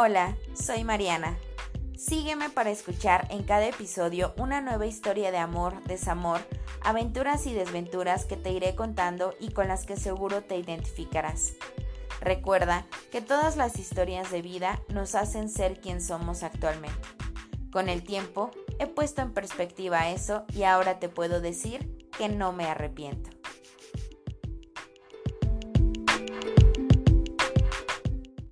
Hola, soy Mariana. Sígueme para escuchar en cada episodio una nueva historia de amor, desamor, aventuras y desventuras que te iré contando y con las que seguro te identificarás. Recuerda que todas las historias de vida nos hacen ser quien somos actualmente. Con el tiempo he puesto en perspectiva eso y ahora te puedo decir que no me arrepiento.